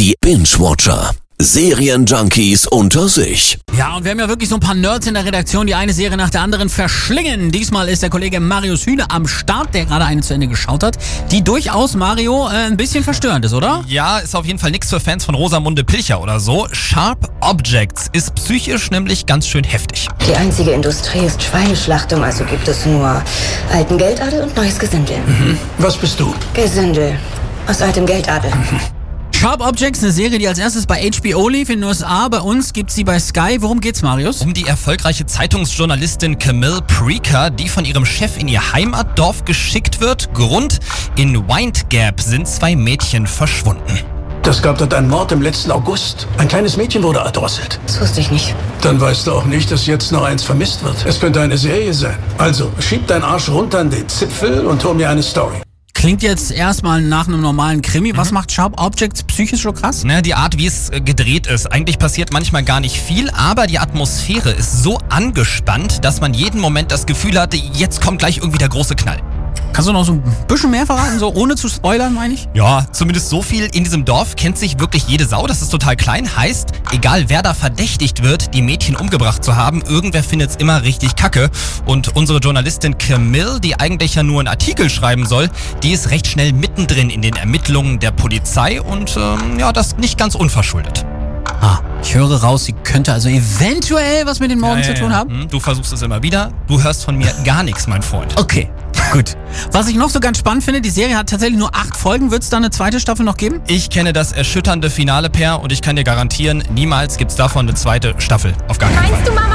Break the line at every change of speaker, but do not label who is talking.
Die Binge-Watcher. Serienjunkies unter sich.
Ja, und wir haben ja wirklich so ein paar Nerds in der Redaktion, die eine Serie nach der anderen verschlingen. Diesmal ist der Kollege Marius Hühne am Start, der gerade eine zu Ende geschaut hat, die durchaus, Mario, äh, ein bisschen verstörend ist, oder?
Ja, ist auf jeden Fall nichts für Fans von Rosamunde Pilcher oder so. Sharp Objects ist psychisch nämlich ganz schön heftig.
Die einzige Industrie ist Schweineschlachtung, also gibt es nur alten Geldadel und neues Gesindel.
Was bist du?
Gesindel. Aus altem Geldadel.
Sharp Objects, eine Serie, die als erstes bei HBO lief in den USA. Bei uns gibt's sie bei Sky. Worum geht's, Marius?
Um die erfolgreiche Zeitungsjournalistin Camille Preaker, die von ihrem Chef in ihr Heimatdorf geschickt wird. Grund, in Wind Gap sind zwei Mädchen verschwunden.
Das gab dort einen Mord im letzten August. Ein kleines Mädchen wurde erdrosselt.
Das wusste ich nicht.
Dann weißt du auch nicht, dass jetzt noch eins vermisst wird. Es könnte eine Serie sein. Also, schieb deinen Arsch runter an den Zipfel und hol mir eine Story.
Klingt jetzt erstmal nach einem normalen Krimi. Was macht Sharp Objects psychisch so krass?
Ne, die Art, wie es äh, gedreht ist. Eigentlich passiert manchmal gar nicht viel, aber die Atmosphäre ist so angespannt, dass man jeden Moment das Gefühl hatte, jetzt kommt gleich irgendwie der große Knall.
Kannst du noch so ein bisschen mehr verraten, so ohne zu spoilern, meine ich?
Ja, zumindest so viel. In diesem Dorf kennt sich wirklich jede Sau. Das ist total klein. Heißt, egal wer da verdächtigt wird, die Mädchen umgebracht zu haben, irgendwer findet's immer richtig kacke. Und unsere Journalistin Camille, die eigentlich ja nur einen Artikel schreiben soll, die ist recht schnell mittendrin in den Ermittlungen der Polizei und ähm, ja, das nicht ganz unverschuldet.
Ah, ich höre raus, sie könnte also eventuell was mit den Morden zu tun haben.
Hm, Du versuchst es immer wieder. Du hörst von mir gar nichts, mein Freund.
Okay, gut. Was ich noch so ganz spannend finde, die Serie hat tatsächlich nur acht Folgen. Wird es da eine zweite Staffel noch geben?
Ich kenne das erschütternde Finale, Per, und ich kann dir garantieren, niemals gibt's davon eine zweite Staffel. Auf gar keinen Fall.
Meinst du, Mama